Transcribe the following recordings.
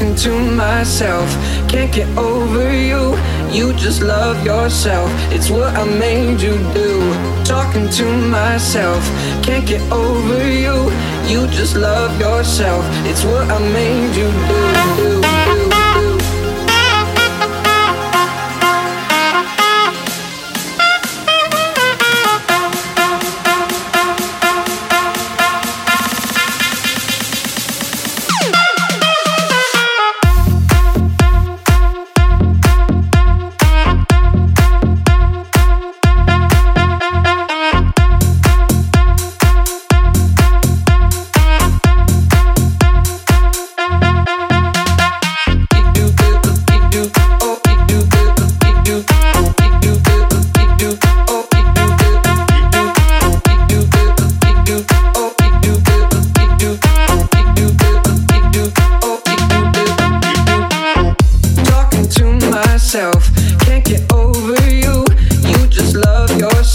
talking to myself. Can't get over you, you just love yourself. It's what I made you do. Talking to myself. Can't get over you, you just love yourself. It's what I made you do. do.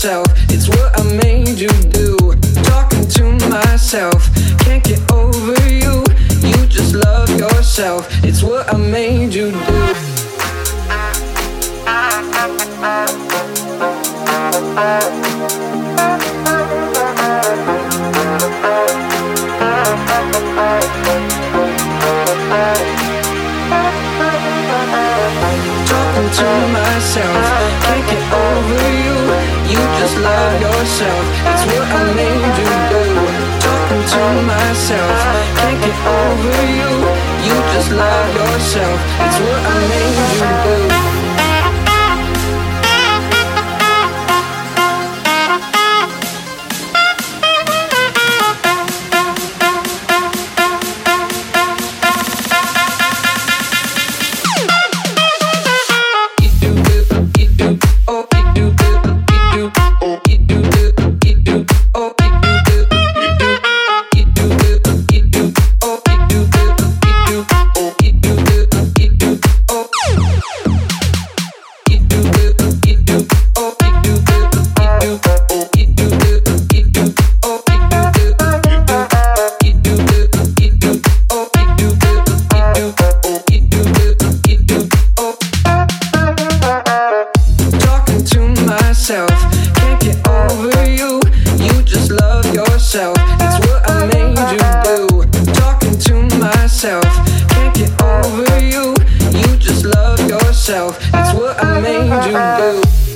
myself, it's what I made you do. Talking to myself, can't get over you. You just love yourself, it's what I made you do. Talking to myself. Just love yourself, It's what I need to do. Talking to myself, can't get over you. You just love yourself, It's what I need to do. myself. Can't get over you. You just love yourself. It's what I made you do. Talking to myself. Can't get over you. You just love yourself. It's what I made you do.